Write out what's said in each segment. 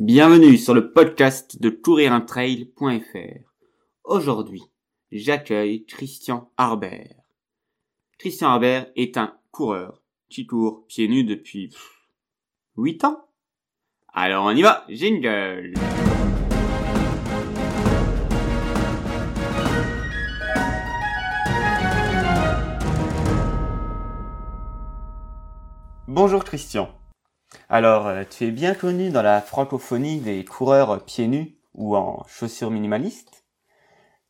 Bienvenue sur le podcast de couriruntrail.fr. Aujourd'hui, j'accueille Christian Harbert. Christian Harbert est un coureur qui court pieds nus depuis 8 ans. Alors on y va, jingle Bonjour Christian. Alors, euh, tu es bien connu dans la francophonie des coureurs pieds nus ou en chaussures minimalistes.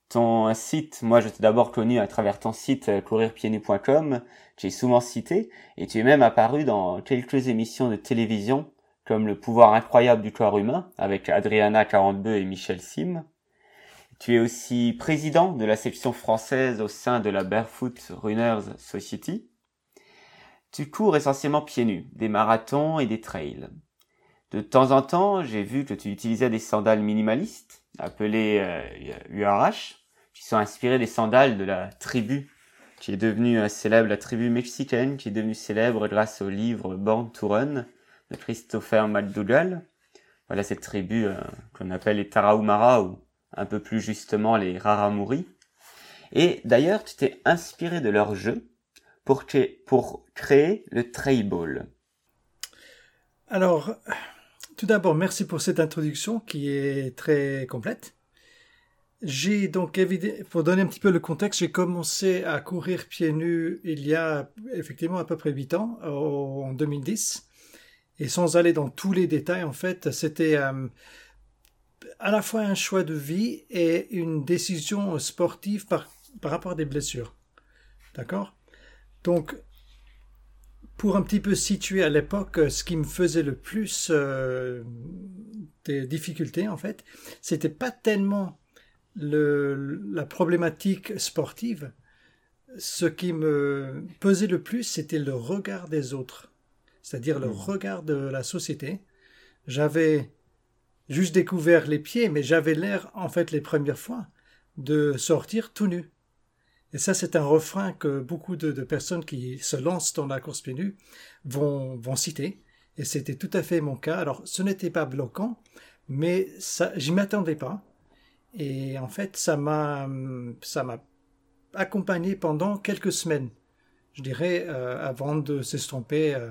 Ton site, moi je t'ai d'abord connu à travers ton site euh, courirpiednus.com, tu es souvent cité, et tu es même apparu dans quelques émissions de télévision, comme Le pouvoir incroyable du corps humain, avec Adriana 42 et Michel Sim. Tu es aussi président de la section française au sein de la Barefoot Runners Society. Tu cours essentiellement pieds nus, des marathons et des trails. De temps en temps, j'ai vu que tu utilisais des sandales minimalistes, appelées URH, euh, qui sont inspirées des sandales de la tribu, qui est devenue euh, célèbre, la tribu mexicaine, qui est devenue célèbre grâce au livre Born to Run de Christopher McDougall. Voilà cette tribu euh, qu'on appelle les Tarahumara ou un peu plus justement les Raramuri. Et d'ailleurs, tu t'es inspiré de leur jeu pour créer, pour créer le Alors, tout d'abord, merci pour cette introduction qui est très complète. J'ai donc, pour donner un petit peu le contexte, j'ai commencé à courir pieds nus il y a effectivement à peu près 8 ans, en 2010. Et sans aller dans tous les détails, en fait, c'était euh, à la fois un choix de vie et une décision sportive par rapport à des blessures. D'accord? Donc, pour un petit peu situer à l'époque, ce qui me faisait le plus euh, des difficultés, en fait, c'était pas tellement la problématique sportive. Ce qui me pesait le plus, c'était le regard des autres, c'est-à-dire le mmh. regard de la société. J'avais juste découvert les pieds, mais j'avais l'air, en fait, les premières fois, de sortir tout nu. Et ça, c'est un refrain que beaucoup de, personnes qui se lancent dans la course pieds nus vont, vont citer. Et c'était tout à fait mon cas. Alors, ce n'était pas bloquant, mais ça, j'y m'attendais pas. Et en fait, ça m'a, ça m'a accompagné pendant quelques semaines. Je dirais, euh, avant de s'estomper. Euh,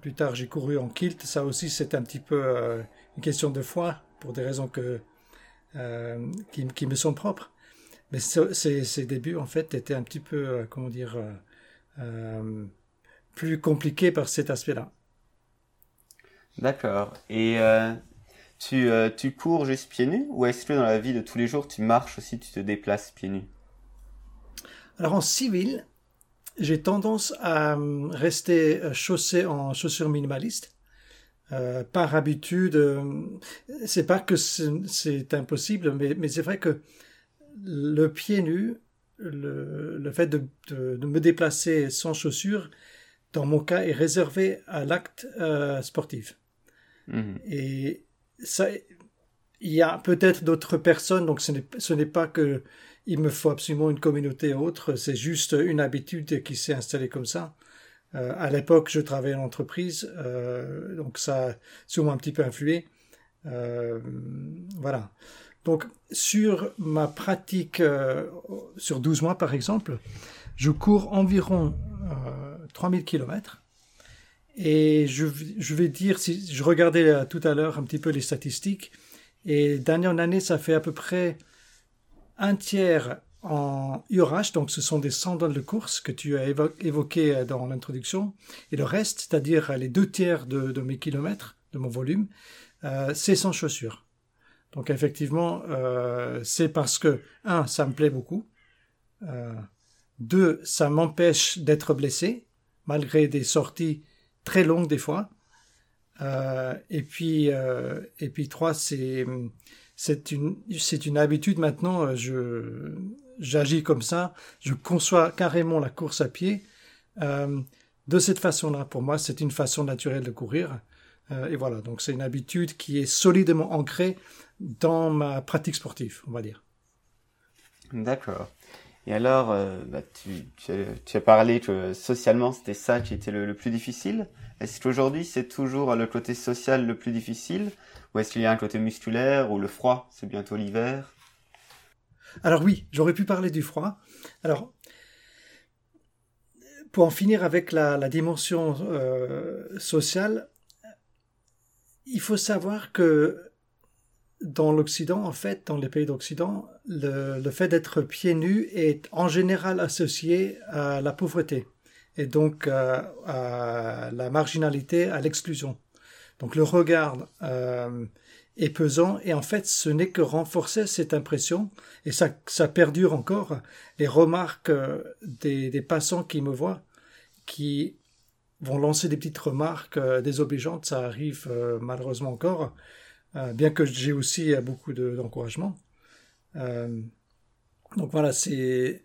plus tard, j'ai couru en kilt. Ça aussi, c'est un petit peu euh, une question de foi, pour des raisons que, qui, qui me sont propres. Mais ces, débuts, en fait, étaient un petit peu, euh, comment dire, euh, euh, plus compliqués par cet aspect-là. D'accord. Et tu, tu cours juste pieds nus ou est-ce que dans la vie de tous les jours, tu marches aussi, tu te déplaces pieds nus? Alors en civil, j'ai tendance à rester chaussé en chaussures minimalistes. par habitude, c'est pas que c'est impossible, mais, mais c'est vrai que le pied nu, le, fait de, me déplacer sans chaussures, dans mon cas, est réservé à l'acte euh, sportif. Mhm. Et ça, il y a peut-être d'autres personnes, donc ce n'est pas que il me faut absolument une communauté autre, c'est juste une habitude qui s'est installée comme ça. Euh, à l'époque, je travaillais en entreprise, euh, donc ça a sûrement un petit peu influé. voilà. Donc, sur ma pratique, euh, sur 12 mois par exemple, je cours environ euh, 3000 km. Et je, vais dire, si je regardais euh, tout à l'heure un petit peu les statistiques, et d'année en année, ça fait à peu près un tiers en URH, donc ce sont des sandales de course que tu as évoqué euh, dans l'introduction, et le reste, c'est-à-dire les deux tiers de, mes kilomètres, de mon volume, c'est sans chaussures. Donc effectivement, euh, c'est parce que, un, ça me plaît beaucoup. Euh, deux, ça m'empêche d'être blessé, malgré des sorties très longues des fois. Euh, et puis, euh, et puis trois, c'est c'est une c'est une habitude maintenant. Je j'agis comme ça. Je conçois carrément la course à pied euh, de cette façon-là. Pour moi, c'est une façon naturelle de courir. Euh, et voilà, donc c'est une habitude qui est solidement ancrée dans ma pratique sportive, on va dire. D'accord. Et alors, euh, bah, tu, tu, as, parlé que socialement c'était ça qui était le, plus difficile. Est-ce qu'aujourd'hui c'est toujours le côté social le plus difficile? Ou est-ce qu'il y a un côté musculaire ou le froid C'est bientôt l'hiver? Alors oui, j'aurais pu parler du froid. Alors, pour en finir avec la, dimension euh, sociale, il faut savoir que dans l'Occident, en fait, dans les pays d'Occident, le, fait d'être pieds nus est en général associé à la pauvreté et donc euh, à la marginalité, à l'exclusion. Donc le regard euh, est pesant et en fait ce n'est que renforcer cette impression et ça, perdure encore. Les remarques euh, des passants qui me voient, qui vont lancer des petites remarques désobligeantes, ça arrive malheureusement encore. Euh, bien que j'ai aussi euh, beaucoup d'encouragement. Euh, donc voilà, c'est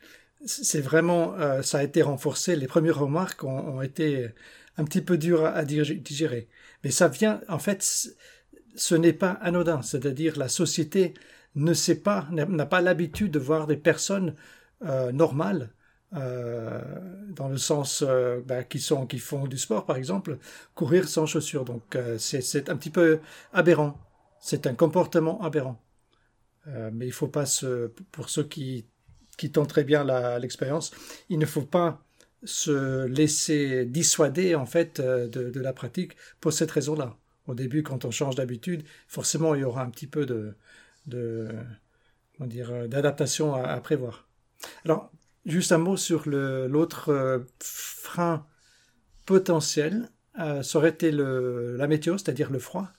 vraiment ça a été renforcé. Les premières remarques ont, été un petit peu dures à, digérer, mais ça vient en fait, ce n'est pas anodin. C'est-à-dire la société ne sait pas, n'a pas l'habitude de voir des personnes normales dans le sens bah, qui sont qui font du sport par exemple courir sans chaussures donc c'est un petit peu aberrant c'est un comportement aberrant. Euh, mais il faut pas se, pour ceux qui, qui tentent très bien l'expérience, il ne faut pas se laisser dissuader en fait euh, de, la pratique pour cette raison-là. Au début, quand on change d'habitude, forcément il y aura un petit peu de, de dire euh, d'adaptation à, prévoir. Alors, juste un mot sur l'autre frein potentiel, ça aurait été la météo, c'est-à-dire le froid.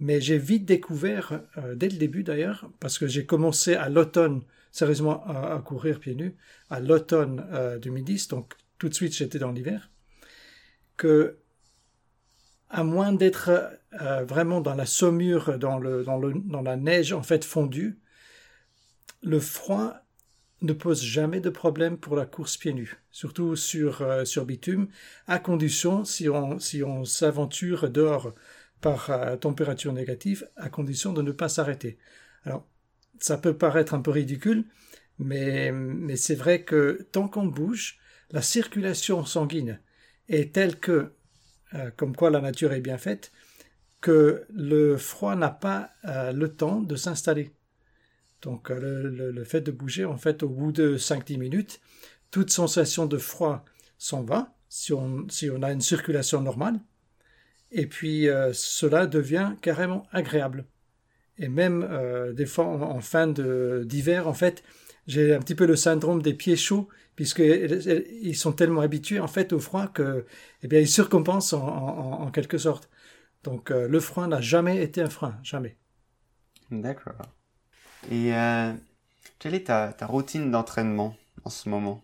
Mais j'ai vite découvert, euh, dès le début d'ailleurs, parce que j'ai commencé à l'automne, sérieusement, à, courir pieds nus, à l'automne 2010, euh, donc tout de suite j'étais dans l'hiver, que à moins d'être euh, vraiment dans la saumure, dans, le, dans, le, dans la neige en fait fondue, le froid ne pose jamais de problème pour la course pieds nus, surtout sur, sur bitume, à condition, si on, si on s'aventure dehors par euh, température négative à condition de ne pas s'arrêter. Alors, ça peut paraître un peu ridicule, mais, mais c'est vrai que tant qu'on bouge, la circulation sanguine est telle que, euh, comme quoi la nature est bien faite, que le froid n'a pas euh, le temps de s'installer. Donc le, le, fait de bouger, en fait, au bout de 5-10 minutes, toute sensation de froid s'en va, si on, si on a une circulation normale, et puis euh, cela devient carrément agréable. Et même euh, des fois en, fin d'hiver, en fait, j'ai un petit peu le syndrome des pieds chauds, puisqu'ils sont tellement habitués en fait au froid que, eh bien, ils surcompensent en, quelque sorte. Donc euh, le froid n'a jamais été un frein, jamais. D'accord. Et quelle est ta, ta routine d'entraînement en ce moment?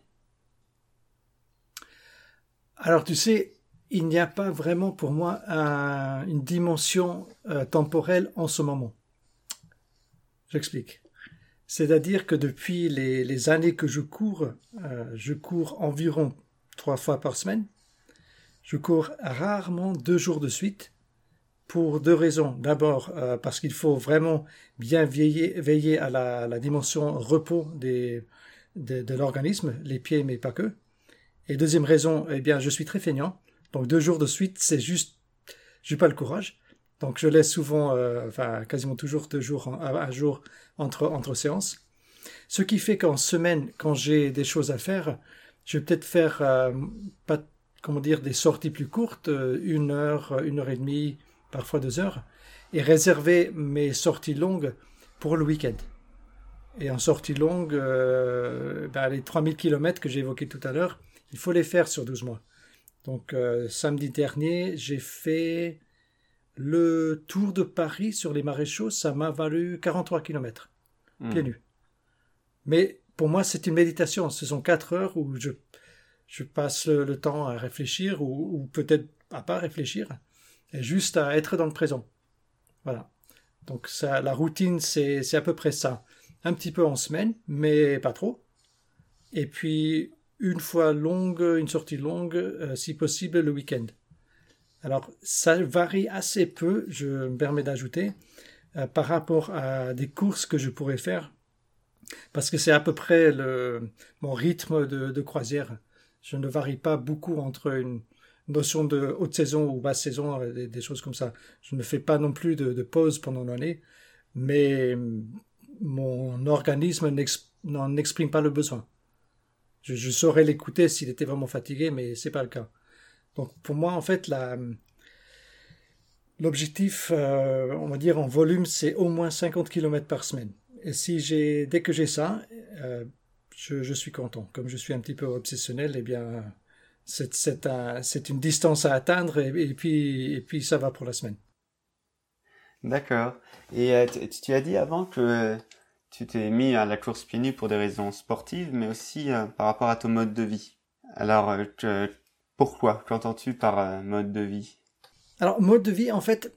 Alors tu sais, il n'y a pas vraiment pour moi une dimension euh, temporelle en ce moment. J'explique. C'est-à-dire que depuis les, années que je cours, euh, je cours environ trois fois par semaine. Je cours rarement deux jours de suite pour deux raisons. D'abord euh, parce qu'il faut vraiment bien veiller, à la, dimension repos de, l'organisme, les pieds mais pas que. Et deuxième raison, eh bien je suis très feignant donc deux jours de suite, c'est juste, j'ai pas le courage. Donc je laisse souvent, euh, enfin quasiment toujours deux jours à, jour entre, entre séances. Ce qui fait qu'en semaine, quand j'ai des choses à faire, je vais peut-être faire, euh, pas, comment dire, des sorties plus courtes, euh, une heure, une heure et demie, parfois deux heures, et réserver mes sorties longues pour le week-end. Et en sortie longue, ben, les 3000 km que j'ai évoqués tout à l'heure, il faut les faire sur 12 mois. Donc euh, samedi dernier, j'ai fait le tour de Paris sur les maréchaux, ça m'a valu 43 km, hmm. pieds nus. Mais pour moi, c'est une méditation. Ce sont quatre heures où je, je passe le, temps à réfléchir ou, peut-être à pas réfléchir, et juste à être dans le présent. Voilà. Donc ça, la routine, c'est à peu près ça. Un petit peu en semaine, mais pas trop. Et puis une fois longue, une sortie longue, euh, si possible le week-end. Alors ça varie assez peu, je me permets d'ajouter, euh, par rapport à des courses que je pourrais faire Parce que c'est à peu près le, mon rythme de, croisière. Je ne varie pas beaucoup entre une notion de haute saison ou basse saison, des, des choses comme ça. Je ne fais pas non plus de, pause pendant l'année, mais mon organisme n'en exprime pas le besoin. Je, saurais l'écouter s'il était vraiment fatigué, mais c'est pas le cas. Donc pour moi, en fait, l'objectif, euh, on va dire en volume, c'est au moins 50 km par semaine. Et si dès que j'ai ça, euh, je, suis content. Comme je suis un petit peu obsessionnel, eh bien, c'est, une distance à atteindre et, puis, et puis ça va pour la semaine. D'accord. Et euh, tu as dit avant que tu t'es mis à la course pieds nus pour des raisons sportives, mais aussi euh, par rapport à ton mode de vie. Alors, euh, pourquoi Qu'entends-tu par euh, mode de vie? Alors, mode de vie, en fait,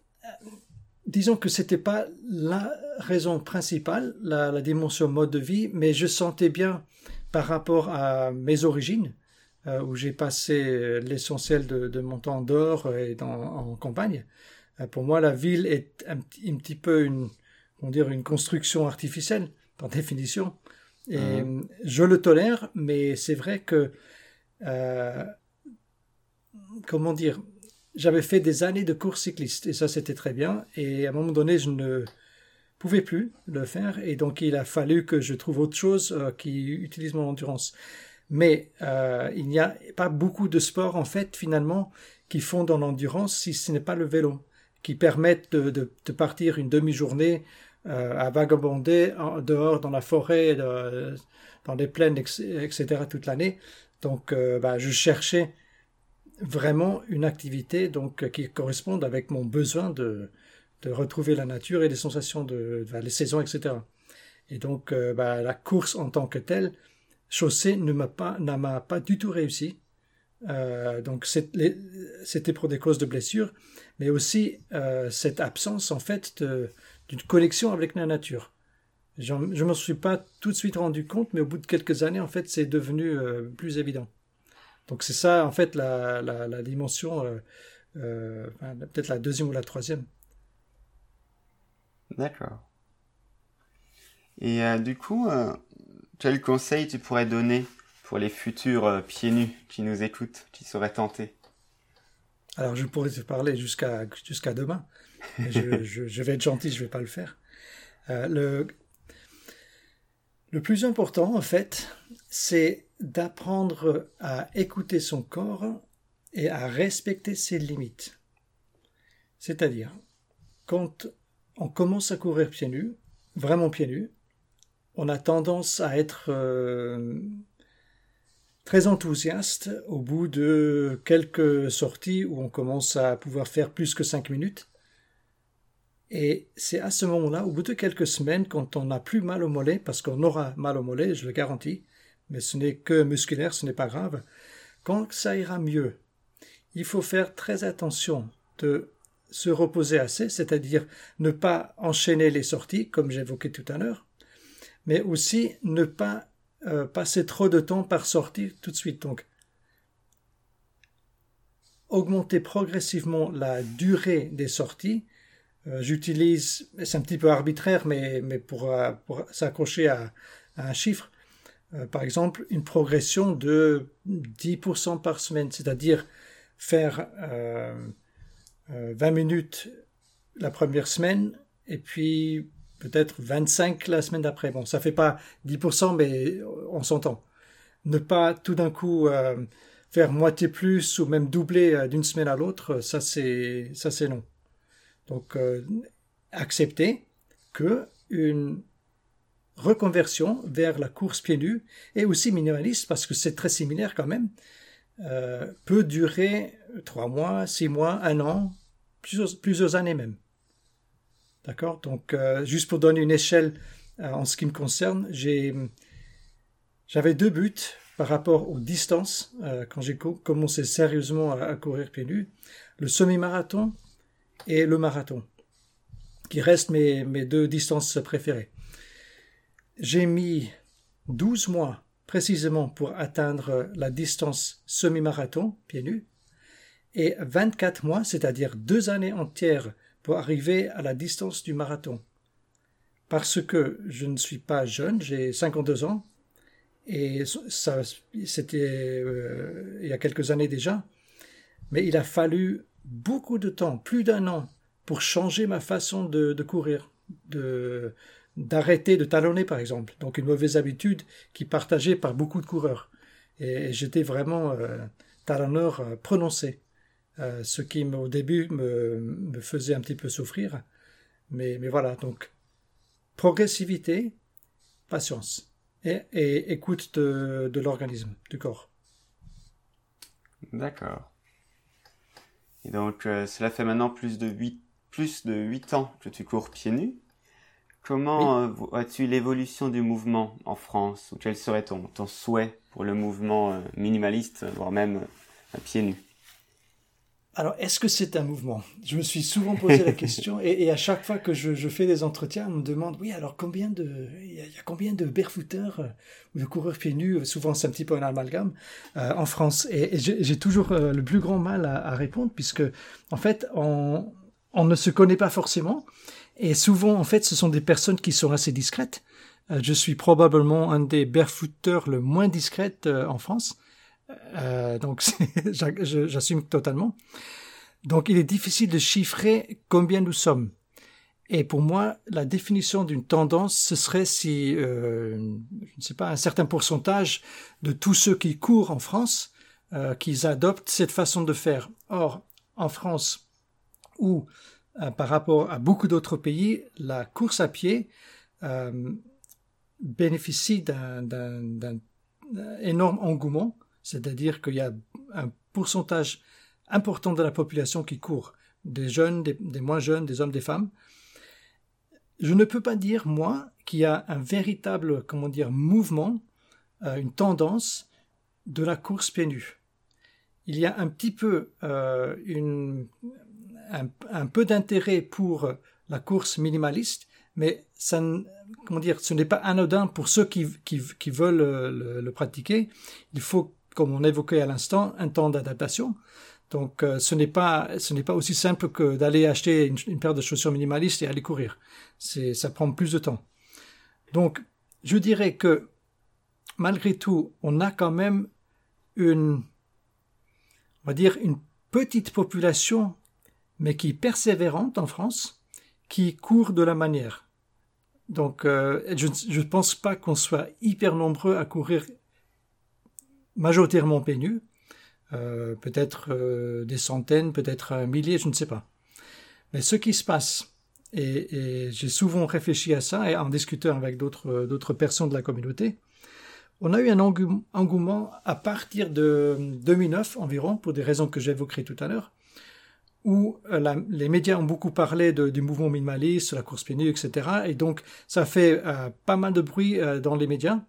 disons que c'était pas la raison principale, la, dimension mode de vie, mais je sentais bien par rapport à mes origines, où j'ai passé l'essentiel de, mon temps dehors et en campagne. pour moi, la ville est un petit peu une, on dire une construction artificielle par définition. Et mhm. je le tolère, mais c'est vrai que euh, comment dire, j'avais fait des années de course cycliste et ça c'était très bien. Et à un moment donné, je ne pouvais plus le faire et donc il a fallu que je trouve autre chose euh, qui utilise mon endurance. Mais euh, il n'y a pas beaucoup de sports en fait finalement qui font dans l'endurance si ce n'est pas le vélo, qui permettent de, de partir une demi-journée à vagabonder dehors dans la forêt, dans les plaines, etc. toute l'année. Donc, euh, bah, je cherchais vraiment une activité donc qui corresponde avec mon besoin de, de retrouver la nature et les sensations de, les saisons, etc. Et donc, euh, bah, la course en tant que telle, chaussée ne m'a pas, pas du tout réussi. donc, c'était pour des causes de blessures, mais aussi cette absence en fait de, d'une connexion avec la nature. Je ne m'en suis pas tout de suite rendu compte, mais au bout de quelques années, en fait, c'est devenu euh, plus évident. Donc c'est ça, en fait, la, la, dimension, euh, euh, peut-être la deuxième ou la troisième. D'accord. Et du coup, quel conseil tu pourrais donner pour les futurs pieds nus qui nous écoutent, qui seraient tentés? Alors je pourrais te parler jusqu'à jusqu'à demain je, vais être gentil, je ne vais pas le faire. Euh, le, plus important, en fait, c'est d'apprendre à écouter son corps et à respecter ses limites. C'est-à-dire, quand on commence à courir pieds nus, vraiment pieds nus, on a tendance à être euh, très enthousiaste au bout de quelques sorties où on commence à pouvoir faire plus que cinq minutes. Et c'est à ce moment-là, au bout de quelques semaines, quand on n'a plus mal au mollet, parce qu'on aura mal au mollet, je le garantis, mais ce n'est que musculaire, ce n'est pas grave, quand ça ira mieux, il faut faire très attention de se reposer assez, c'est-à-dire ne pas enchaîner les sorties, comme j'évoquais tout à l'heure, mais aussi ne pas euh, passer trop de temps par sortie tout de suite. Donc, augmenter progressivement la durée des sorties j'utilise, c'est un petit peu arbitraire, mais, mais pour, euh, s'accrocher à, un chiffre, euh, par exemple, une progression de 10% par semaine, c'est-à-dire faire 20 minutes la première semaine et puis peut-être 25 la semaine d'après. Bon, ça fait pas 10%, mais on s'entend. Ne pas tout d'un coup faire moitié plus ou même doubler d'une semaine à l'autre, ça c'est ça c'est non. Donc, euh, accepter que une reconversion vers la course pieds nus et aussi minimaliste parce que c'est très similaire quand même euh, peut durer trois mois, six mois, un an, plusieurs, années même. D'accord? Donc, euh, juste pour donner une échelle en ce qui me concerne, j'avais deux buts par rapport aux distances quand j'ai commencé sérieusement à, à courir pieds nus. Le semi-marathon et le marathon, qui restent mes, mes deux distances préférées. J'ai mis 12 mois précisément pour atteindre la distance semi-marathon, pieds nus, et 24 mois, c'est-à-dire deux années entières, pour arriver à la distance du marathon. parce que je ne suis pas jeune, j'ai 52 ans, et ça, c'était euh, il y a quelques années déjà, mais il a fallu beaucoup de temps, plus d'un an, pour changer ma façon de, courir, de d'arrêter de talonner par exemple, donc une mauvaise habitude qui est partagée par beaucoup de coureurs. Et, j'étais vraiment euh, talonneur euh, prononcé, ce qui au début me, me faisait un petit peu souffrir, mais, mais voilà, donc progressivité, patience et, écoute de, l'organisme, du corps. D'accord. Et donc, euh, cela fait maintenant plus de 8, plus de 8 ans que tu cours pieds nus. Comment euh, vois-tu l'évolution du mouvement en France? Ou quel serait ton, ton souhait pour le mouvement euh, minimaliste, voire même à pieds nus? Alors, est-ce que c'est un mouvement? Je me suis souvent posé la question, et, à chaque fois que je, fais des entretiens, on me demande, oui, alors combien de, il y, a combien de barefooters euh, ou de coureurs pieds nus? Souvent, c'est un petit peu un amalgame euh, en France, et, j'ai toujours euh, le plus grand mal à, répondre, puisque en fait, on, ne se connaît pas forcément, et souvent, en fait, ce sont des personnes qui sont assez discrètes. je suis probablement un des barefooters le moins discrètes en France. Euh, donc, j'assume totalement. Donc, il est difficile de chiffrer combien nous sommes. Et pour moi, la définition d'une tendance, ce serait si, euh, je ne sais pas, un certain pourcentage de tous ceux qui courent en France, euh, qu'ils adoptent cette façon de faire. Or, en France, ou euh, par rapport à beaucoup d'autres pays, la course à pied euh, bénéficie d'un énorme engouement c'est-à-dire qu'il y a un pourcentage important de la population qui court, des jeunes, des, moins jeunes, des hommes, des femmes. Je ne peux pas dire, moi, qu'il y a un véritable, comment dire, mouvement, euh, une tendance de la course pieds nus. Il y a un petit peu euh, un, peu d'intérêt pour la course minimaliste, mais ça, comment dire, ce n'est pas anodin pour ceux qui, veulent euh, le, le, pratiquer. Il faut comme on évoquait à l'instant, un temps d'adaptation. Donc euh, ce n'est pas ce n'est pas aussi simple que d'aller acheter une, paire de chaussures minimalistes et aller courir. C'est ça prend plus de temps. Donc je dirais que malgré tout, on a quand même une on va dire une petite population mais qui est persévérante en France, qui court de la manière. Donc euh, je ne pense pas qu'on soit hyper nombreux à courir majoritairement peigneux, euh, peut-être euh, des centaines, peut-être un millier, je ne sais pas. Mais ce qui se passe, et, j'ai souvent réfléchi à ça, et en discutant avec d'autres, d'autres personnes de la communauté, on a eu un engouement à partir de 2009 environ, pour des raisons que j'évoquerai tout à l'heure, où euh, les médias ont beaucoup parlé du mouvement minimaliste, la course pieds nus, etc. Et donc, ça fait pas mal de bruit dans les médias.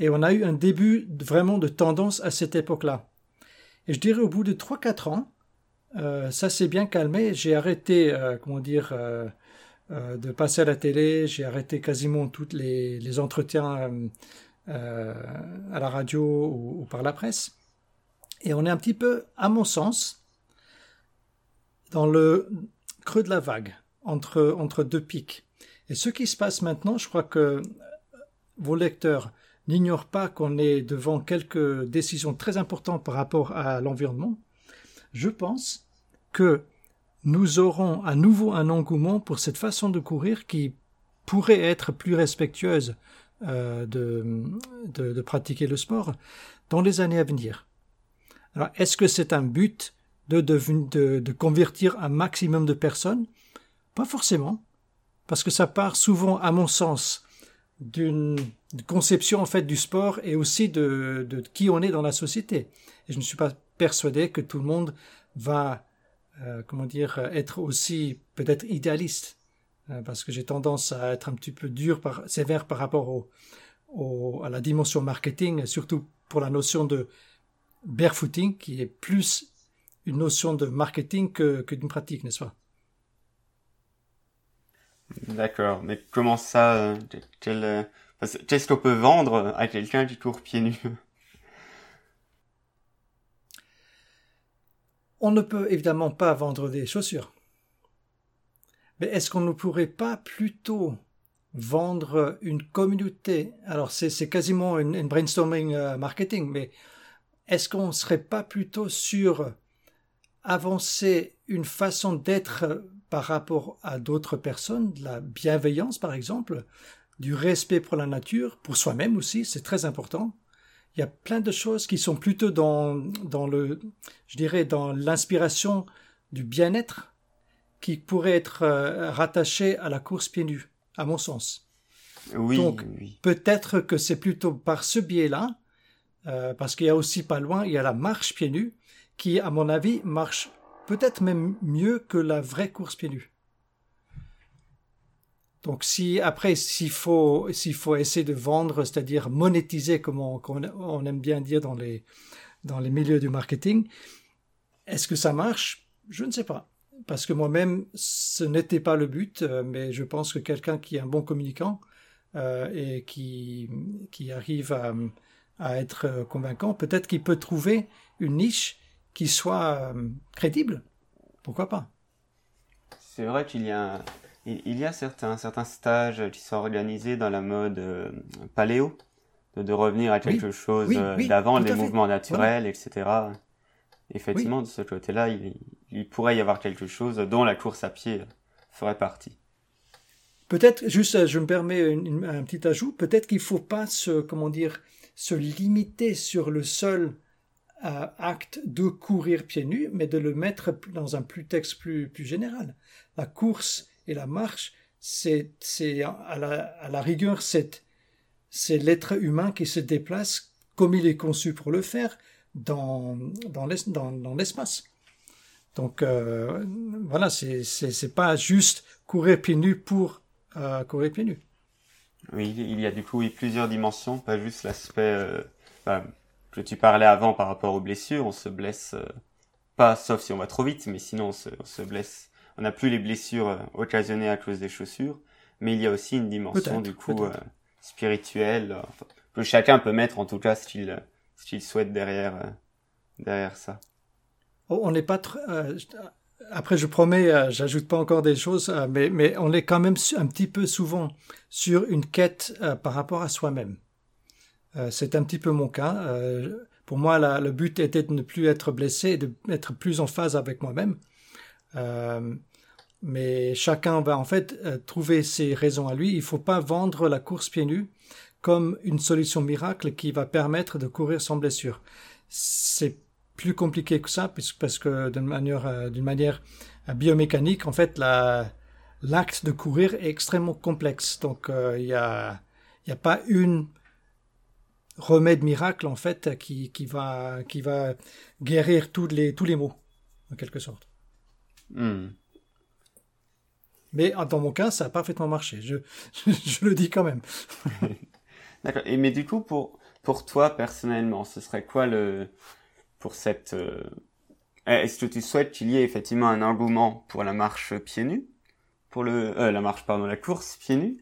Et on a eu un début vraiment de tendance à cette époque-là. Et je dirais au bout de 3-4 ans, euh, ça s'est bien calmé. J'ai arrêté, euh, comment dire, euh, de passer à la télé. J'ai arrêté quasiment tous les, entretiens à la radio ou, par la presse. Et on est un petit peu, à mon sens, dans le creux de la vague, entre, entre deux pics. Et ce qui se passe maintenant, je crois que vos lecteurs n'ignore pas qu'on est devant quelques décisions très importantes par rapport à l'environnement, je pense que nous aurons à nouveau un engouement pour cette façon de courir qui pourrait être plus respectueuse euh, de, pratiquer le sport dans les années à venir. Alors, est-ce que c'est un but de convertir un maximum de personnes? Pas forcément, parce que ça part souvent, à mon sens, d'une conception en fait du sport et aussi de, de, qui on est dans la société. Et je ne suis pas persuadé que tout le monde va, euh, comment dire, être aussi peut-être idéaliste, euh, parce que j'ai tendance à être un petit peu dur, par, sévère par rapport au, au, à la dimension marketing, surtout pour la notion de barefooting, qui est plus une notion de marketing que, que d'une pratique, n'est-ce pas? D'accord, mais comment ça euh, euh, Qu'est-ce qu'on peut vendre à quelqu'un qui court pieds nus? On ne peut évidemment pas vendre des chaussures. Mais est-ce qu'on ne pourrait pas plutôt vendre une communauté? Alors c'est quasiment une, brainstorming euh, marketing, mais est-ce qu'on ne serait pas plutôt sur avancer une façon d'être par rapport à d'autres personnes, de la bienveillance par exemple, du respect pour la nature, pour soi-même aussi, c'est très important. Il y a plein de choses qui sont plutôt dans, dans le, je dirais, dans l'inspiration du bien-être qui pourrait être euh, rattaché à la course pieds nus, à mon sens. Oui. Donc, peut-être que c'est plutôt par ce biais-là, euh, parce qu'il y a aussi pas loin, il y a la marche pieds nus, qui, à mon avis, marche peut-être même mieux que la vraie course pieds nus. Donc si après s'il faut s'il faut essayer de vendre, c'est-à-dire monétiser comme on, on, aime bien dire dans les dans les milieux du marketing, est-ce que ça marche? Je ne sais pas parce que moi-même ce n'était pas le but, euh, mais je pense que quelqu'un qui est un bon communicant euh, et qui qui arrive à, à être convaincant, peut-être qu'il peut trouver une niche qui soit euh, crédible. Pourquoi pas? C'est vrai qu'il y a il, y a certains, certains stages qui sont organisés dans la mode euh, paléo, de, revenir à quelque chose euh, d'avant, les mouvements naturels, etc. Effectivement, de ce côté-là, il, pourrait y avoir quelque chose dont la course à pied ferait partie. Peut-être, juste, je me permets un petit ajout, peut-être qu'il ne faut pas se, comment dire, se limiter sur le seul euh, acte de courir pieds nus, mais de le mettre dans un plus texte plus, plus général. La course et la marche, c'est à la, à la rigueur, c'est l'être humain qui se déplace comme il est conçu pour le faire dans, dans l'espace. Donc euh, voilà, c'est pas juste courir pieds nus pour euh, courir pieds nus. Oui, il y a du coup plusieurs dimensions, pas juste l'aspect que tu parlais avant par rapport aux blessures. On se blesse pas, sauf si on va trop vite, mais sinon on se blesse on n'a plus les blessures euh, occasionnées à cause des chaussures, mais il y a aussi une dimension du coup euh, spirituelle euh, que chacun peut mettre en tout cas ce qu'il ce qu'il souhaite derrière derrière ça. Oh, on n'est pas après je promets j'ajoute pas encore des choses mais mais on est quand même un petit peu souvent sur une quête par rapport à soi-même. C'est un petit peu mon cas. pour moi, le but était de ne plus être blessé, de d'être plus en phase avec moi-même. Euh, mais chacun va en fait euh, trouver ses raisons à lui. Il ne faut pas vendre la course pieds nus comme une solution miracle qui va permettre de courir sans blessure. C'est plus compliqué que ça, parce que d'une manière, euh, d'une manière biomécanique, en fait, l'acte de courir est extrêmement complexe. Donc, il n'y y a pas une remède miracle, en fait, qui, qui, va, qui va guérir tous les, tous les maux, en quelque sorte. Hmm. Mais dans mon cas, ça a parfaitement marché. Je, je, le dis quand même. D'accord. Et mais du coup, pour pour toi personnellement, ce serait quoi le pour cette euh, Est-ce que tu souhaites qu'il y ait effectivement un engouement pour la marche pieds nus, pour le euh, la marche pardon la course pieds nus?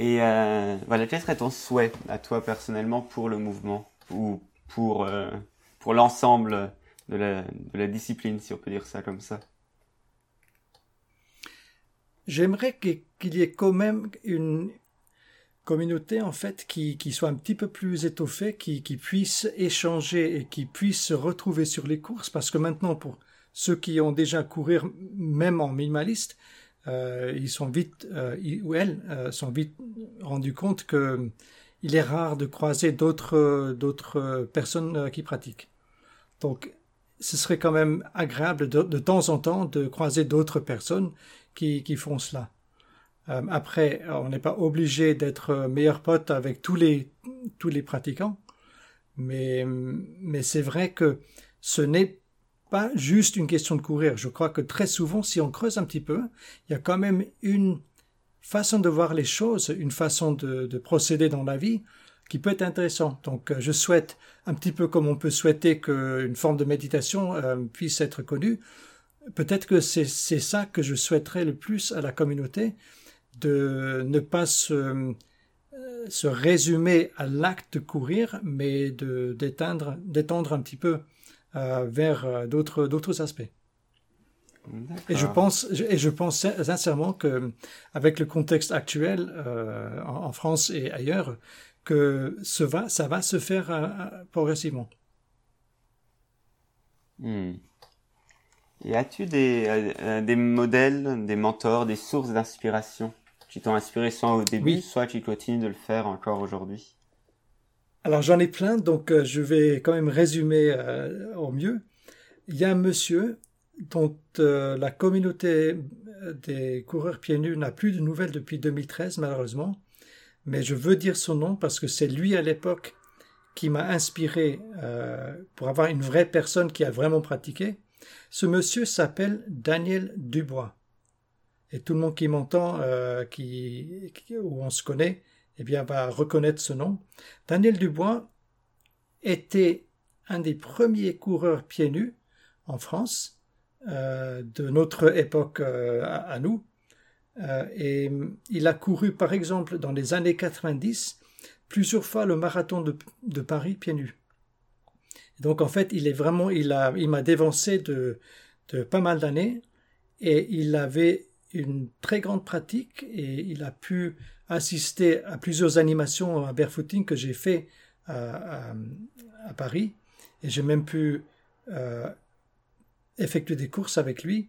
Et euh, voilà, quel serait ton souhait à toi personnellement pour le mouvement? Ou pour euh, pour l'ensemble de la de la discipline, si on peut dire ça comme ça? J'aimerais qu'il y ait quand même une communauté en fait qui, qui soit un petit peu plus étoffée, qui, qui puisse échanger et qui puisse se retrouver sur les courses, parce que maintenant pour ceux qui ont déjà courir même en minimaliste, euh, ils sont vite euh, ou elles euh, sont vite rendus compte que il est rare de croiser d'autres d'autres personnes qui pratiquent. Donc ce serait quand même agréable de, de temps en temps de croiser d'autres personnes qui, qui font cela. Euh, après, on n'est pas obligé d'être meilleur pote avec tous les, tous les pratiquants, mais, mais c'est vrai que ce n'est pas juste une question de courir. Je crois que très souvent, si on creuse un petit peu, il y a quand même une façon de voir les choses, une façon de, de procéder dans la vie qui peut être intéressant. Donc, je souhaite, un petit peu comme on peut souhaiter qu'une forme de méditation euh, puisse être connue, peut-être que c'est ça que je souhaiterais le plus à la communauté, de ne pas se, euh, se résumer à l'acte de courir, mais d'étendre un petit peu euh, vers euh, d'autres d'autres aspects. Et je pense, et je pense sincèrement que, avec le contexte actuel euh, en, France et ailleurs, que ce va, ça va se faire euh, progressivement. Hmm. Et as-tu des, euh, des modèles, des mentors, des sources d'inspiration qui t'ont inspiré soit au début, soit qui continuent de le faire encore aujourd'hui? Alors j'en ai plein, donc je vais quand même résumer au mieux. Il y a un monsieur dont euh, la communauté euh, des coureurs pieds nus n'a plus de nouvelles depuis 2013 malheureusement, mais je veux dire son nom parce que c'est lui à l'époque qui m'a inspiré euh, pour avoir une vraie personne qui a vraiment pratiqué. Ce monsieur s'appelle Daniel Dubois. Et tout le monde qui m'entend, qui, où on se connaît, eh bien, va reconnaître ce nom. Daniel Dubois était un des premiers coureurs pieds nus en France euh, de notre époque euh, à, nous. Euh, et il a couru, par exemple, dans les années 90, plusieurs fois le marathon de, Paris pieds nus. Donc en fait, il est vraiment, il a, il m'a dévancé de, de pas mal d'années et il avait une très grande pratique et il a pu assister à plusieurs animations à barefooting que j'ai fait à, Paris. Et j'ai même pu effectuer des courses avec lui.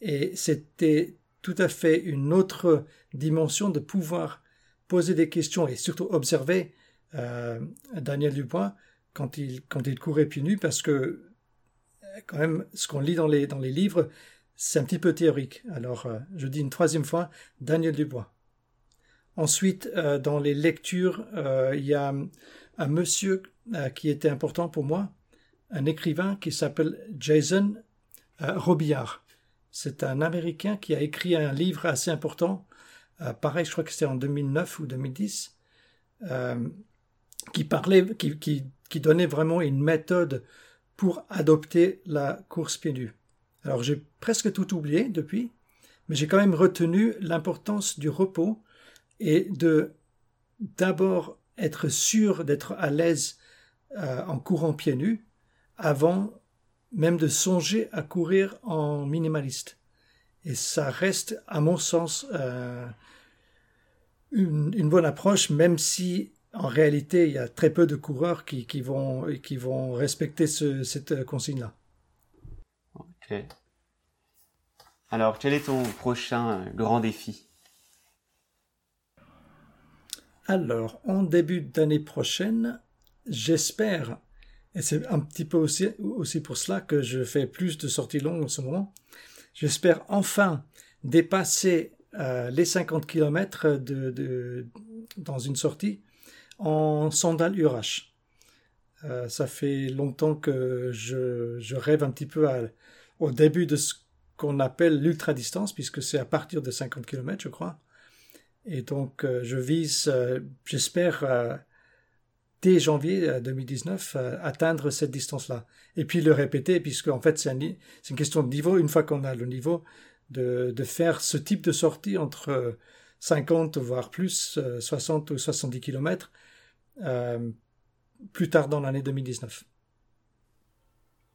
Et c'était tout à fait une autre dimension de pouvoir poser des questions et surtout observer euh, Daniel Dubois quand il, quand il courait pieds nus parce que quand même ce qu'on lit dans les, dans les livres c'est un petit peu théorique. Alors euh, je dis une troisième fois Daniel Dubois. Ensuite euh, dans les lectures il y a un monsieur qui était important pour moi, un écrivain qui s'appelle Jason euh, Robillard. C'est un Américain qui a écrit un livre assez important, euh, pareil, je crois que c'était en 2009 ou 2010, euh, qui parlait, qui, qui, donnait vraiment une méthode pour adopter la course pieds nus. Alors j'ai presque tout oublié depuis, mais j'ai quand même retenu l'importance du repos et de d'abord être sûr d'être à l'aise en courant pieds nus avant même de songer à courir en minimaliste. Et ça reste, à mon sens, euh, une, bonne approche, même si en réalité il y a très peu de coureurs qui, vont, qui vont respecter cette consigne-là. Alors, quel est ton prochain grand défi? Alors, en début d'année prochaine, j'espère et c'est un petit peu aussi, pour cela que je fais plus de sorties longues en ce moment. J'espère enfin dépasser euh, les 50 km dans une sortie en sandales URH. Euh, ça fait longtemps que je, rêve un petit peu au début de ce qu'on appelle l'ultra distance, puisque c'est à partir de 50 km, je crois. Et donc, euh, je vise, euh, j'espère, euh, dès janvier 2019 euh, euh, atteindre cette distance-là. Et puis le répéter, puisque en fait c'est une question de niveau. Une fois qu'on a le niveau, de, de, faire ce type de sortie entre 50 voire plus, 60 euh, ou 70 km plus tard dans l'année 2019.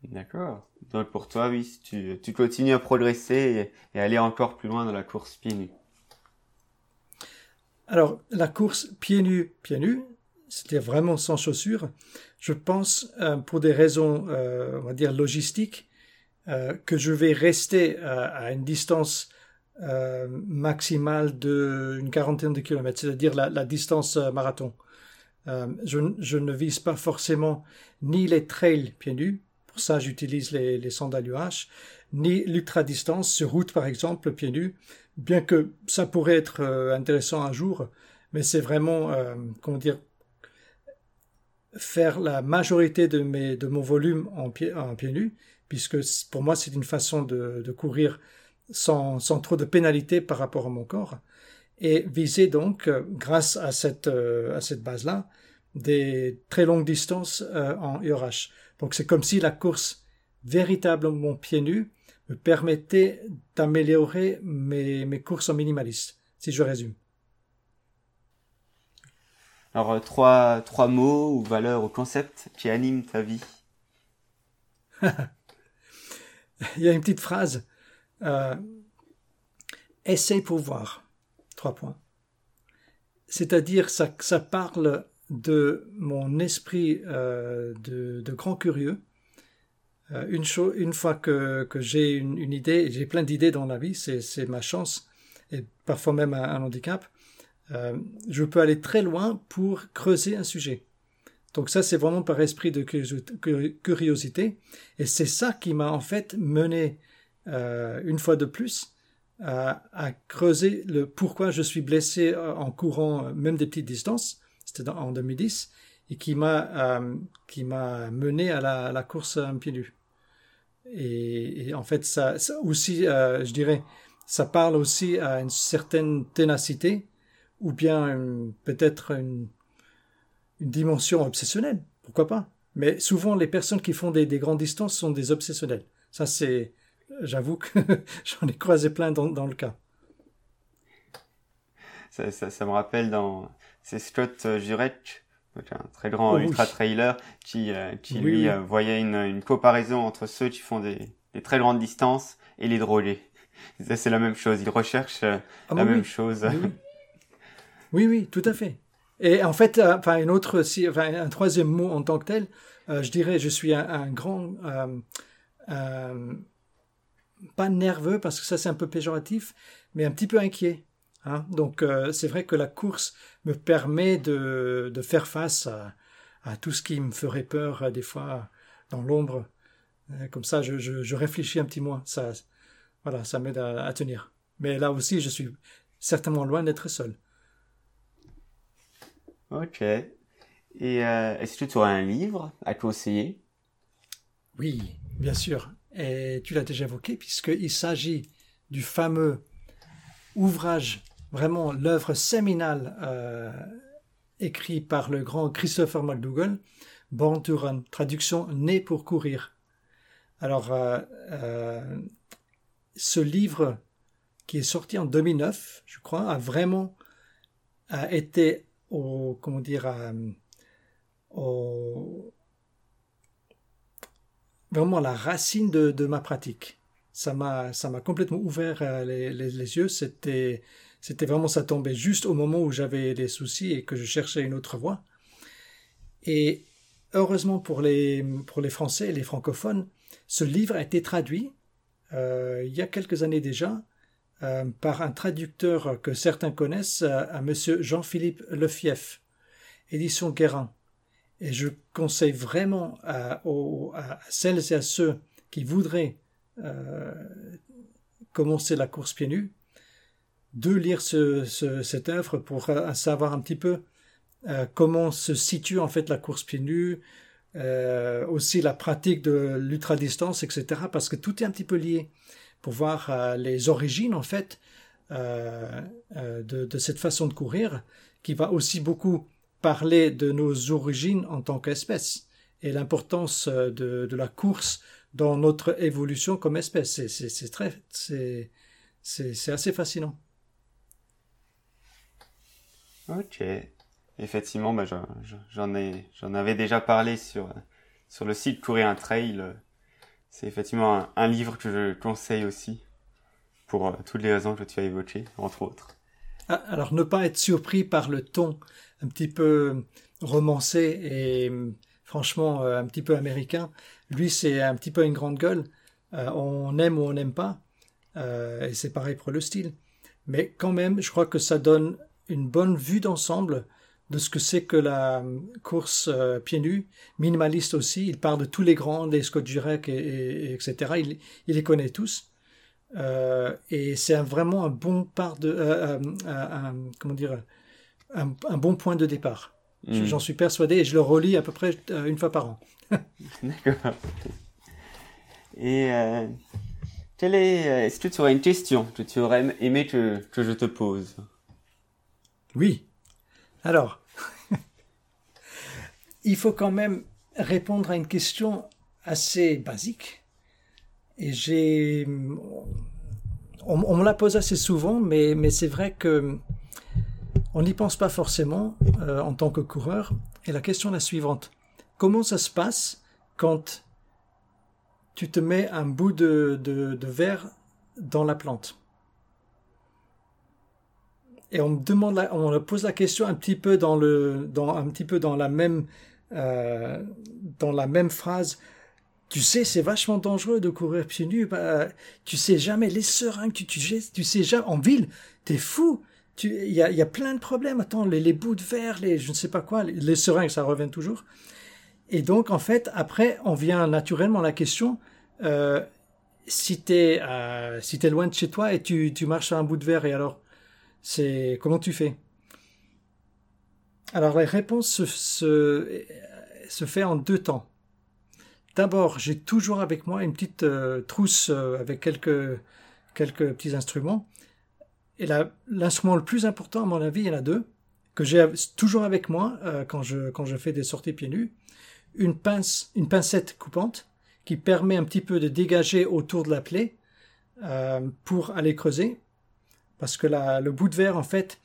D'accord. Donc pour toi, oui, tu, continues à progresser et, et, aller encore plus loin dans la course pieds nus. Alors la course pieds nus, pieds nus, c'était vraiment sans chaussures. Je pense, euh, pour des raisons, euh, on va dire, logistiques, euh, que je vais rester à une distance maximale de une quarantaine de kilomètres, c'est-à-dire la, distance marathon. Je, je, ne vise pas forcément ni les trails pieds nus, pour ça j'utilise les, les sandales UH, ni l'ultra-distance sur route par exemple pieds nus, bien que ça pourrait être intéressant un jour, mais c'est vraiment, comment dire, faire la majorité de, mes, de mon volume en pieds en pied nus, puisque pour moi c'est une façon de, de courir sans, sans, trop de pénalité par rapport à mon corps, et viser donc, euh, grâce à cette, euh, à cette base-là, des très longues distances euh, en URH. Donc c'est comme si la course véritablement pieds nus me permettait d'améliorer mes, mes courses en minimaliste, si je résume. Alors, euh, trois, trois mots ou valeurs ou concepts qui animent ta vie. Il y a une petite phrase Euh, essaye pour voir. Trois points. C'est-à-dire, ça, ça parle de mon esprit euh, de, grand curieux. Euh, une, une fois que, que j'ai une, idée, j'ai plein d'idées dans la vie, c'est ma chance, et parfois même un, handicap, euh, je peux aller très loin pour creuser un sujet. Donc ça, c'est vraiment par esprit de curiosité. Et c'est ça qui m'a en fait mené, une fois de plus, à, à, creuser le pourquoi je suis blessé en courant même des petites distances. C'était en 2010 et qui m'a euh, qui m'a mené à la, à course un pied nu. Et, en fait, ça, aussi, euh, je dirais, ça parle aussi à une certaine ténacité ou bien peut-être une dimension obsessionnelle, pourquoi pas. Mais souvent, les personnes qui font des, des grandes distances sont des obsessionnels. Ça, c'est, j'avoue que j'en ai croisé plein dans, dans le cas. Ça, ça, me rappelle dans, c'est Scott Jurek, un très grand oh, ultra trailer, qui, euh, qui oui, lui oui. Euh, voyait une, une comparaison entre ceux qui font des, des très grandes distances et les drôlés. C'est la même chose. Il recherche euh, ah, la oui. même chose. Oui, oui, tout à fait. Et en fait, euh, enfin, une autre, si, enfin, un troisième mot en tant que tel, euh, je dirais, je suis un, un grand, euh, euh, pas nerveux parce que ça c'est un peu péjoratif, mais un petit peu inquiet. Hein. Donc euh, c'est vrai que la course me permet de, de faire face à, à, tout ce qui me ferait peur euh, des fois dans l'ombre. Comme ça, je, je, je, réfléchis un petit moins. Ça, voilà, ça m'aide à, à tenir. Mais là aussi, je suis certainement loin d'être seul. Ok. Et euh, est-ce que tu aurais un livre à conseiller? Oui, bien sûr. Et tu l'as déjà évoqué puisqu'il s'agit du fameux ouvrage, vraiment l'œuvre séminale euh, écrit par le grand Christopher McDougall, Born to Run, traduction Né pour courir. Alors, euh, euh, ce livre qui est sorti en 2009, je crois, a vraiment a été au comment dire au, vraiment la racine de, ma pratique. Ça m'a complètement ouvert les, les, yeux. C'était c'était vraiment ça tombait juste au moment où j'avais des soucis et que je cherchais une autre voie. Et heureusement pour les pour les Français et les francophones, ce livre a été traduit euh, il y a quelques années déjà euh, par un traducteur que certains connaissent, euh, à monsieur Jean-Philippe Lefief, édition Guérin. Et je conseille vraiment à, à, celles et à ceux qui voudraient euh, commencer la course pieds nus de lire ce, ce, cette œuvre pour euh, savoir un petit peu euh, comment se situe en fait la course pieds nus, euh, aussi la pratique de l'ultra-distance, etc. Parce que tout est un petit peu lié pour voir les origines en fait de, cette façon de courir, qui va aussi beaucoup parler de nos origines en tant qu'espèce et l'importance de, la course dans notre évolution comme espèce. C'est assez fascinant. Ok, effectivement, bah, j'en ai, j'en avais déjà parlé sur le site Courir un Trail c'est effectivement un, livre que je conseille aussi pour euh, toutes les raisons que tu as évoquées, entre autres. Ah, alors ne pas être surpris par le ton un petit peu romancé et franchement euh, un petit peu américain. Lui, c'est un petit peu une grande gueule. Euh, on aime ou on n'aime pas. Et c'est pareil pour le style. Mais quand même, je crois que ça donne une bonne vue d'ensemble de ce que c'est que la course euh, pieds nus, minimaliste aussi. Il parle de tous les grands, des Scott Jurek, et, et, etc. Il, il, les connaît tous. Euh, et c'est vraiment un bon part de, euh, un, comment dire, un, un, bon point de départ. Mm. J'en suis persuadé et je le relis à peu près euh, une fois par an. D'accord. Et euh, quelle est, est-ce que tu aurais une question que tu aurais aimé que, que je te pose? Oui. Alors, il faut quand même répondre à une question assez basique. Et j'ai, on, me la pose assez souvent, mais, c'est vrai que on n'y pense pas forcément euh, en tant que coureur. Et la question est la suivante comment ça se passe quand tu te mets un bout de verre dans la plante? Et on me demande, on me pose la question un petit peu dans le, dans un petit peu dans la même, euh, dans la même phrase. Tu sais, c'est vachement dangereux de courir pieds nus. Bah, tu sais jamais les seringues, tu, tu, tu sais jamais en ville. T'es fou. Il y a, y a, plein de problèmes. Attends, les, les, bouts de verre, les je ne sais pas quoi, les, seringues, ça revient toujours. Et donc, en fait, après, on vient naturellement à la question. Euh, si t'es euh, si es loin de chez toi et tu, tu marches sur un bout de verre et alors c'est comment tu fais? Alors la réponse se, se, fait en deux temps. D'abord, j'ai toujours avec moi une petite euh, trousse euh, avec quelques quelques petits instruments. Et l'instrument le plus important à mon avis, il y en a deux que j'ai toujours avec moi euh, quand je quand je fais des sorties pieds nus. Une pince, une pincette coupante qui permet un petit peu de dégager autour de la plaie pour aller creuser. Parce que le bout de verre, en fait,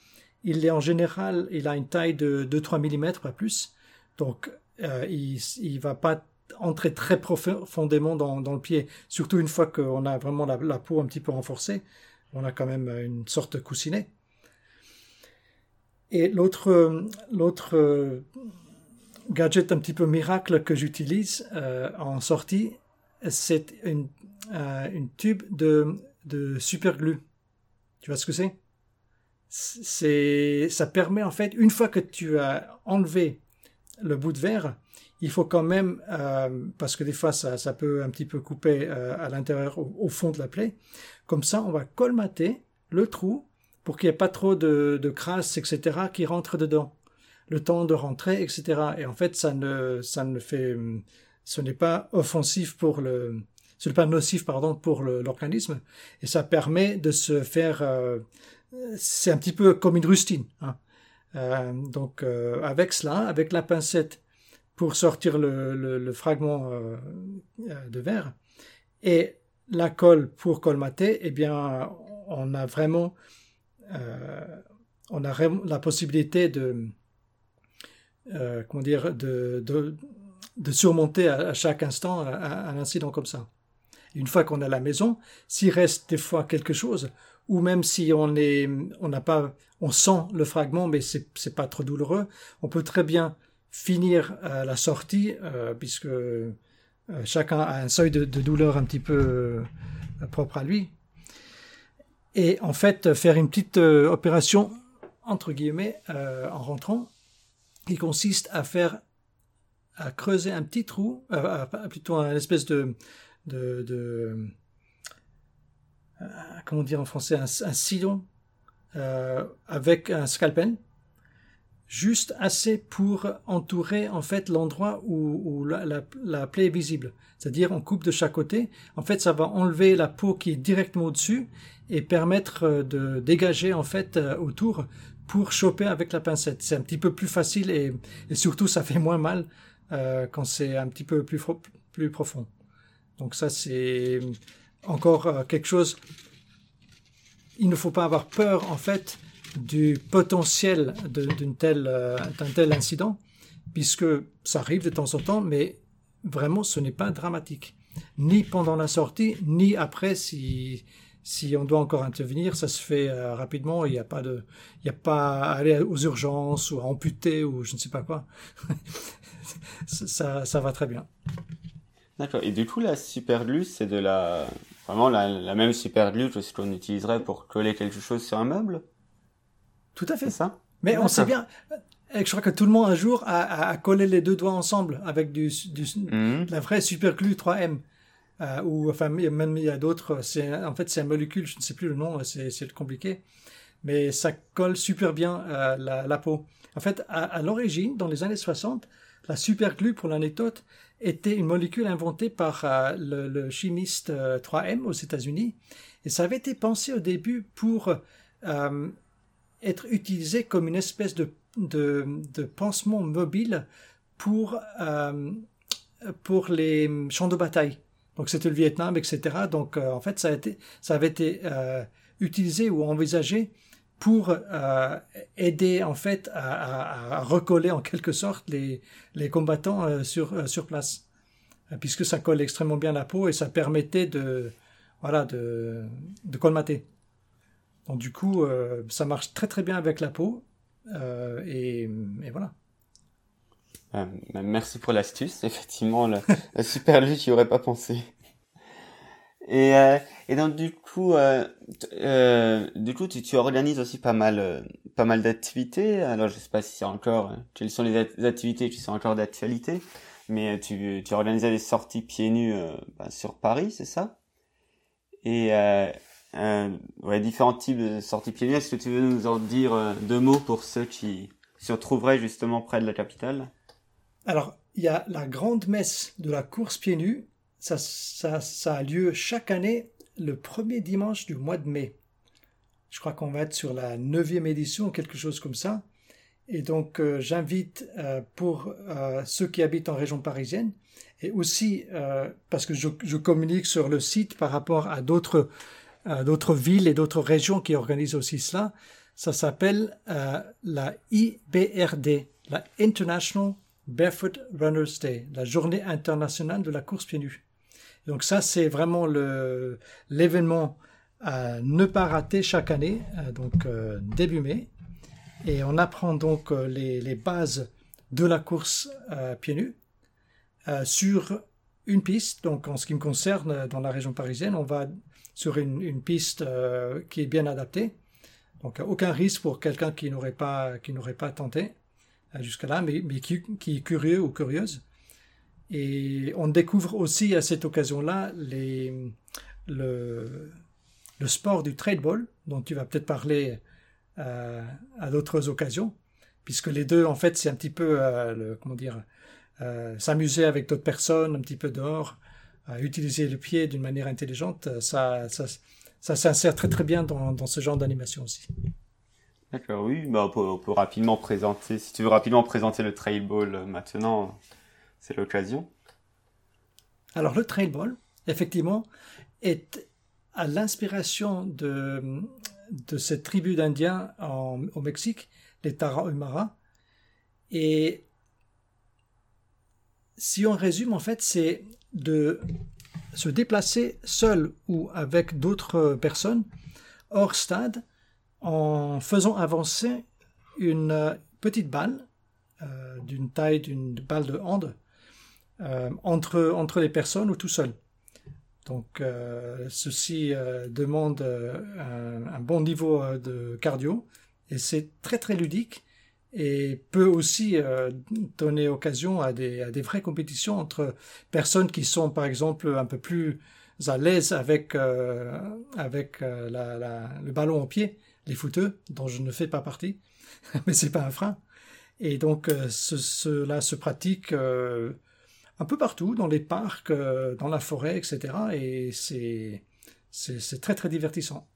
il est en général, il a une taille de 2-3 mm, pas plus. Donc, euh, il ne va pas entrer très profondément dans, le pied, surtout une fois qu'on a vraiment la, peau un petit peu renforcée. On a quand même une sorte de coussinet. Et l'autre, l'autre gadget un petit peu miracle que j'utilise euh, en sortie, c'est une, euh, tube de, de super glue. Tu vois ce que c'est? C'est ça permet en fait une fois que tu as enlevé le bout de verre, il faut quand même euh, parce que des fois ça, ça peut un petit peu couper euh, à l'intérieur au, fond de la plaie. Comme ça, on va colmater le trou pour qu'il n'y ait pas trop de, de crasse, etc., qui rentrent dedans le temps de rentrer, etc. Et en fait, ça ne, ça ne fait, ce n'est pas offensif pour le, ce n'est pas nocif, pardon, pour l'organisme. Et ça permet de se faire, euh, c'est un petit peu comme une rustine. Hein. Euh, donc, euh, avec cela, avec la pincette pour sortir le, le, le fragment de verre et la colle pour colmater, eh bien, on a vraiment, on a la possibilité de, comment dire, de, de, surmonter à, chaque instant un, incident comme ça. Une fois qu'on a la maison, s'il reste des fois quelque chose, ou même si on est, on n'a pas, on sent le fragment, mais c'est, c'est pas trop douloureux, on peut très bien finir la sortie, euh, puisque euh, chacun a un seuil de, douleur un petit peu euh, propre à lui. Et en fait, faire une petite opération entre guillemets en rentrant qui consiste à faire à creuser un petit trou, plutôt une espèce de, de, de euh, comment dire en français, un, un sillon euh, avec un scalpel, juste assez pour entourer en fait l'endroit où, où la, la, la, plaie est visible. C'est-à-dire on coupe de chaque côté. En fait, ça va enlever la peau qui est directement au-dessus et permettre de dégager en fait euh, autour pour choper avec la pincette. C'est un petit peu plus facile et, et surtout ça fait moins mal euh, quand c'est un petit peu plus, plus profond. Donc ça c'est encore euh, quelque chose. Il ne faut pas avoir peur en fait du potentiel euh, d'un tel incident puisque ça arrive de temps en temps, mais vraiment ce n'est pas dramatique ni pendant la sortie ni après si si on doit encore intervenir, ça se fait euh, rapidement. Il n'y a pas a pas à aller aux urgences ou à amputer ou je ne sais pas quoi. ça, ça va très bien. D'accord. Et du coup, la superglue, c'est de la, vraiment la, la même superglue que ce qu'on utiliserait pour coller quelque chose sur un meuble? Tout à fait. ça? Mais on sait bien. Je crois que tout le monde un jour a, a, a collé les deux doigts ensemble avec du, du mmh. la vraie superglue 3M euh, ou enfin même il y a d'autres. C'est en fait c'est un molécule, je ne sais plus le nom, c'est compliqué, mais ça colle super bien euh, la, la, peau. En fait, à, à l'origine, dans les années 60, la superglue, pour l'anecdote, était une molécule inventée par euh, le, chimiste 3M euh, aux États-Unis, et ça avait été pensé au début pour euh, être utilisé comme une espèce de, de, de pansement mobile pour pour les champs de bataille. Donc c'était le Vietnam, etc. Donc en fait, ça, a été, ça avait été utilisé ou envisagé pour euh, aider en fait à, à, à, recoller en quelque sorte les, les combattants euh, sur, euh, sur place, puisque ça colle extrêmement bien la peau et ça permettait de, voilà, de, de colmater. Donc du coup, euh, ça marche très très bien avec la peau. Euh, et, voilà. Euh, bah, merci pour l'astuce. Effectivement, la, super lutte, j'y aurais pas pensé. Et, et donc du coup, du coup, tu, tu, organises aussi pas mal, pas mal d'activités. Alors je sais pas si c'est encore, quelles sont les activités qui sont encore d'actualité, mais tu, tu organisais des sorties pieds nus bah, sur Paris, c'est ça? Et euh, ouais, différents types de sorties pieds nus. Est-ce que tu veux nous en dire euh, deux mots pour ceux qui se retrouveraient justement près de la capitale? Alors, il y a la grande messe de la course pieds nus. Ça, a lieu chaque année le premier dimanche du mois de mai. Je crois qu'on va être sur la neuvième édition, quelque chose comme ça. Et donc, euh, j'invite euh, pour euh, ceux qui habitent en région parisienne, et aussi parce que je, communique sur le site par rapport à d'autres d'autres villes et d'autres régions qui organisent aussi cela. Ça s'appelle la IBRD, la International Barefoot Runners Day, la journée internationale de la course pieds nus. Donc ça, c'est vraiment l'événement à ne pas rater chaque année, euh, donc début mai. Et on apprend donc les, les bases de la course pieds nus sur une piste. Donc en ce qui me concerne, dans la région parisienne, on va sur une, piste euh, qui est bien adaptée. Donc aucun risque pour quelqu'un qui n'aurait pas pas tenté euh, jusqu'à là, mais, qui, est curieux ou curieuse. Et on découvre aussi à cette occasion-là le, sport du tradeball, dont tu vas peut-être parler euh, à d'autres occasions, puisque les deux, en fait, c'est un petit peu, le, comment dire, s'amuser avec d'autres personnes, un petit peu dehors, utiliser le pied d'une manière intelligente, euh, ça, ça, ça s'insère très très bien dans, ce genre d'animation aussi. D'accord, oui, bah on, peut, rapidement présenter, si tu veux rapidement présenter le trailball euh, maintenant, c'est l'occasion. Alors le trailball, effectivement, est à l'inspiration de, cette tribu d'Indiens au Mexique, les Tarahumara. Et si on résume, en fait, c'est de se déplacer seul ou avec d'autres personnes hors stade en faisant avancer une petite balle euh, d'une taille d'une balle de hand euh, entre, entre les personnes ou tout seul. Donc ceci demande un, bon niveau de cardio et c'est très très ludique et peut aussi euh, donner occasion à des, à des vraies compétitions entre personnes qui sont par exemple un peu plus à l'aise avec, euh, avec euh, le ballon au pied, les footeux, dont je ne fais pas partie, mais c'est pas un frein. Et donc ce, cela se pratique un peu partout, dans les parcs, dans la forêt, etc. Et c'est, c'est très très divertissant.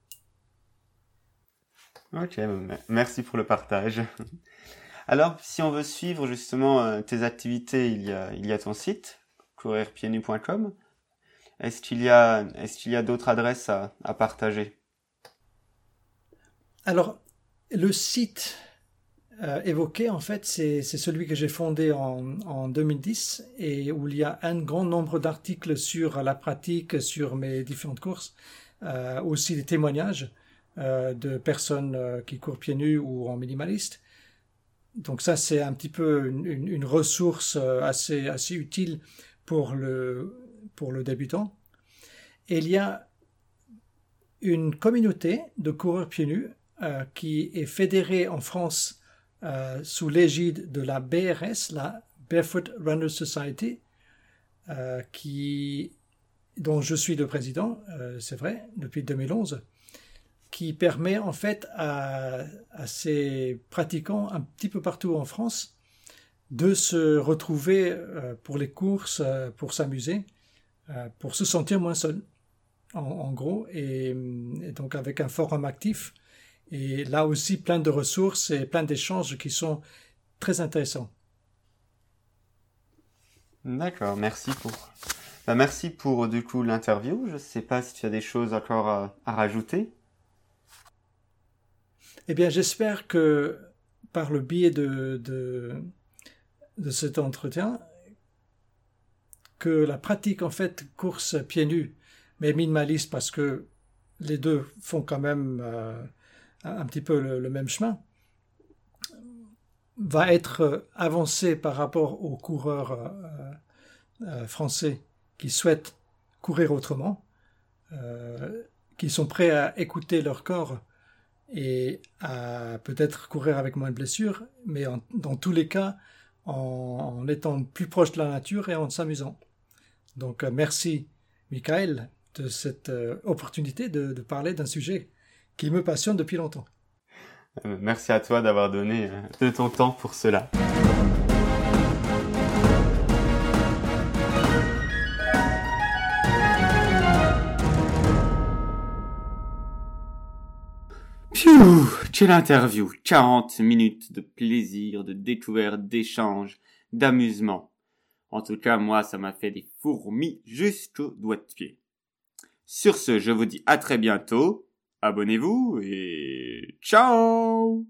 Ok, merci pour le partage. Alors, si on veut suivre justement euh, tes activités, il y a, il y a ton site, courirpiednus.com. Est-ce qu'il y a, est-ce qu'il y a d'autres adresses à, à partager? Alors, le site euh, évoqué, en fait, c'est, celui que j'ai fondé en, en 2010 et où il y a un grand nombre d'articles sur la pratique, sur mes différentes courses, euh, aussi des témoignages euh, de personnes qui courent pieds nus ou en minimaliste donc ça, c'est un petit peu une, ressource euh, assez, assez utile pour le, pour le débutant. Et il y a une communauté de coureurs pieds nus qui est fédérée en France euh, sous l'égide de la BRS, la Barefoot Runner Society, qui, dont je suis le président, c'est vrai, depuis 2011 qui permet en fait à, ces pratiquants un petit peu partout en France de se retrouver euh, pour les courses, euh, pour s'amuser, euh, pour se sentir moins seul, en, gros, et, donc avec un forum actif, et là aussi plein de ressources et plein d'échanges qui sont très intéressants. D'accord, merci pour. Bah, merci pour du coup l'interview. Je ne sais pas si tu as des choses encore à rajouter. Eh bien, j'espère que par le biais de, de, de, cet entretien, que la pratique en fait course pieds nus mais minimaliste parce que les deux font quand même euh, un petit peu le, même chemin, va être avancé par rapport aux coureurs euh, euh, français qui souhaitent courir autrement, qui sont prêts à écouter leur corps et à peut-être courir avec moins de blessures, mais dans tous les cas en, étant plus proche de la nature et en s'amusant. Donc merci Michael de cette euh, opportunité de, parler d'un sujet qui me passionne depuis longtemps. Euh, merci à toi d'avoir donné euh, de ton temps pour cela. Piou, quelle interview 40 minutes de plaisir, de découverte, d'échange, d'amusement. En tout cas, moi, ça m'a fait des fourmis jusqu'au doigt de pied. Sur ce, je vous dis à très bientôt. Abonnez-vous et ciao